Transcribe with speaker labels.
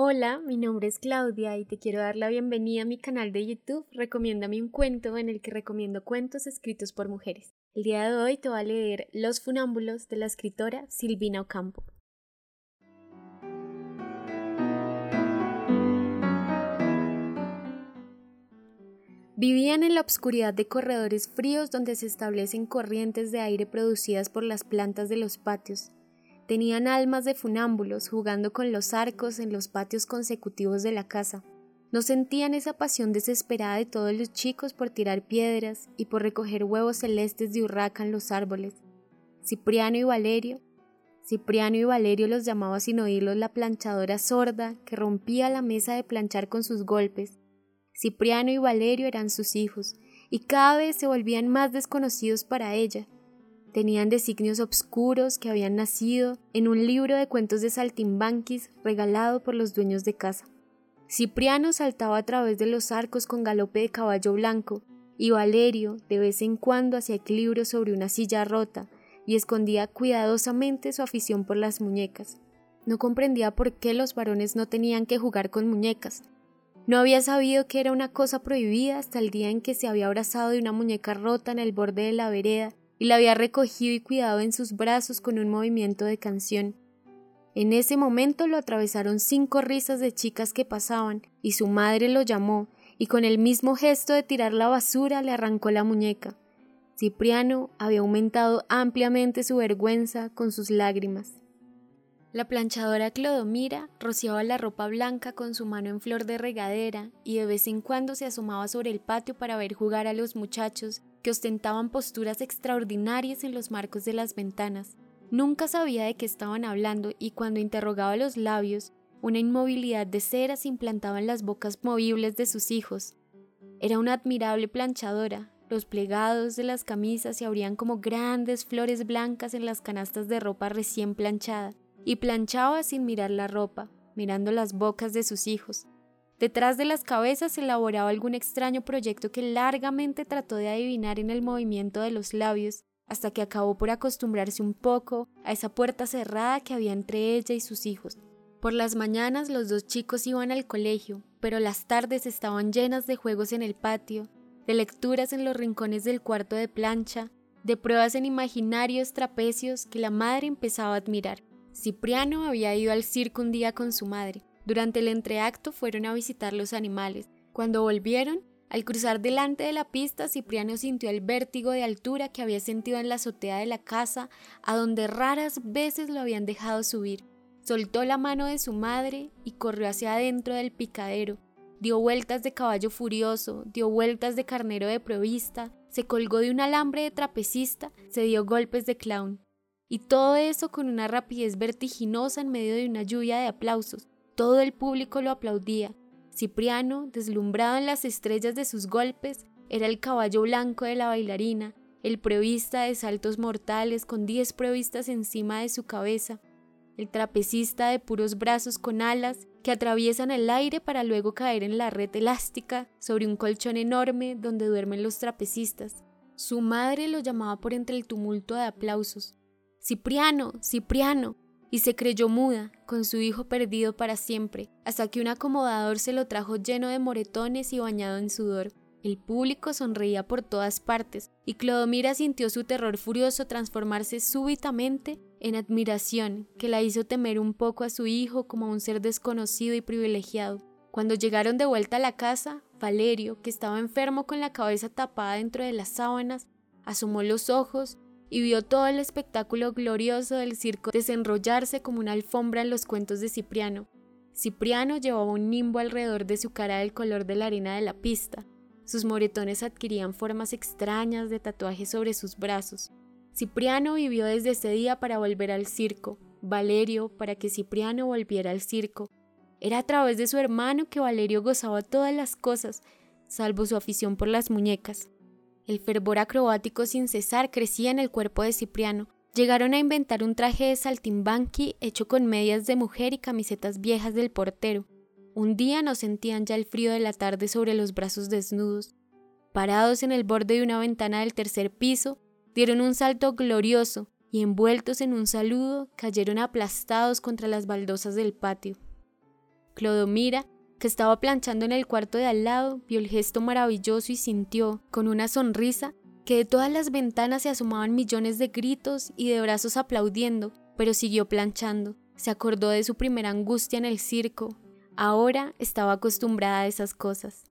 Speaker 1: Hola, mi nombre es Claudia y te quiero dar la bienvenida a mi canal de YouTube Recomiéndame un cuento en el que recomiendo cuentos escritos por mujeres. El día de hoy te voy a leer Los funámbulos de la escritora Silvina Ocampo. Vivían en la oscuridad de corredores fríos donde se establecen corrientes de aire producidas por las plantas de los patios Tenían almas de funámbulos jugando con los arcos en los patios consecutivos de la casa. No sentían esa pasión desesperada de todos los chicos por tirar piedras y por recoger huevos celestes de urraca en los árboles. Cipriano y Valerio. Cipriano y Valerio los llamaba sin oírlos la planchadora sorda que rompía la mesa de planchar con sus golpes. Cipriano y Valerio eran sus hijos, y cada vez se volvían más desconocidos para ella, Tenían designios obscuros que habían nacido en un libro de cuentos de saltimbanquis regalado por los dueños de casa. Cipriano saltaba a través de los arcos con galope de caballo blanco, y Valerio de vez en cuando hacía equilibrio sobre una silla rota y escondía cuidadosamente su afición por las muñecas. No comprendía por qué los varones no tenían que jugar con muñecas. No había sabido que era una cosa prohibida hasta el día en que se había abrazado de una muñeca rota en el borde de la vereda y la había recogido y cuidado en sus brazos con un movimiento de canción. En ese momento lo atravesaron cinco risas de chicas que pasaban, y su madre lo llamó, y con el mismo gesto de tirar la basura le arrancó la muñeca. Cipriano había aumentado ampliamente su vergüenza con sus lágrimas. La planchadora Clodomira rociaba la ropa blanca con su mano en flor de regadera y de vez en cuando se asomaba sobre el patio para ver jugar a los muchachos que ostentaban posturas extraordinarias en los marcos de las ventanas. Nunca sabía de qué estaban hablando y cuando interrogaba los labios, una inmovilidad de cera se implantaba en las bocas movibles de sus hijos. Era una admirable planchadora. Los plegados de las camisas se abrían como grandes flores blancas en las canastas de ropa recién planchada, y planchaba sin mirar la ropa, mirando las bocas de sus hijos. Detrás de las cabezas elaboraba algún extraño proyecto que largamente trató de adivinar en el movimiento de los labios, hasta que acabó por acostumbrarse un poco a esa puerta cerrada que había entre ella y sus hijos. Por las mañanas los dos chicos iban al colegio, pero las tardes estaban llenas de juegos en el patio, de lecturas en los rincones del cuarto de plancha, de pruebas en imaginarios trapecios que la madre empezaba a admirar. Cipriano había ido al circo un día con su madre, durante el entreacto fueron a visitar los animales. Cuando volvieron, al cruzar delante de la pista, Cipriano sintió el vértigo de altura que había sentido en la azotea de la casa, a donde raras veces lo habían dejado subir. Soltó la mano de su madre y corrió hacia adentro del picadero. Dio vueltas de caballo furioso, dio vueltas de carnero de provista, se colgó de un alambre de trapecista, se dio golpes de clown. Y todo eso con una rapidez vertiginosa en medio de una lluvia de aplausos. Todo el público lo aplaudía. Cipriano, deslumbrado en las estrellas de sus golpes, era el caballo blanco de la bailarina, el prevista de saltos mortales con diez previstas encima de su cabeza, el trapecista de puros brazos con alas que atraviesan el aire para luego caer en la red elástica sobre un colchón enorme donde duermen los trapecistas. Su madre lo llamaba por entre el tumulto de aplausos. Cipriano, Cipriano, y se creyó muda, con su hijo perdido para siempre, hasta que un acomodador se lo trajo lleno de moretones y bañado en sudor. El público sonreía por todas partes, y Clodomira sintió su terror furioso transformarse súbitamente en admiración, que la hizo temer un poco a su hijo como a un ser desconocido y privilegiado. Cuando llegaron de vuelta a la casa, Valerio, que estaba enfermo con la cabeza tapada dentro de las sábanas, asomó los ojos y vio todo el espectáculo glorioso del circo desenrollarse como una alfombra en los cuentos de Cipriano. Cipriano llevaba un nimbo alrededor de su cara del color de la arena de la pista. Sus moretones adquirían formas extrañas de tatuajes sobre sus brazos. Cipriano vivió desde ese día para volver al circo, Valerio para que Cipriano volviera al circo. Era a través de su hermano que Valerio gozaba todas las cosas, salvo su afición por las muñecas. El fervor acrobático sin cesar crecía en el cuerpo de Cipriano. Llegaron a inventar un traje de saltimbanqui hecho con medias de mujer y camisetas viejas del portero. Un día no sentían ya el frío de la tarde sobre los brazos desnudos. Parados en el borde de una ventana del tercer piso, dieron un salto glorioso y envueltos en un saludo cayeron aplastados contra las baldosas del patio. Clodomira, que estaba planchando en el cuarto de al lado, vio el gesto maravilloso y sintió, con una sonrisa, que de todas las ventanas se asomaban millones de gritos y de brazos aplaudiendo, pero siguió planchando. Se acordó de su primera angustia en el circo. Ahora estaba acostumbrada a esas cosas.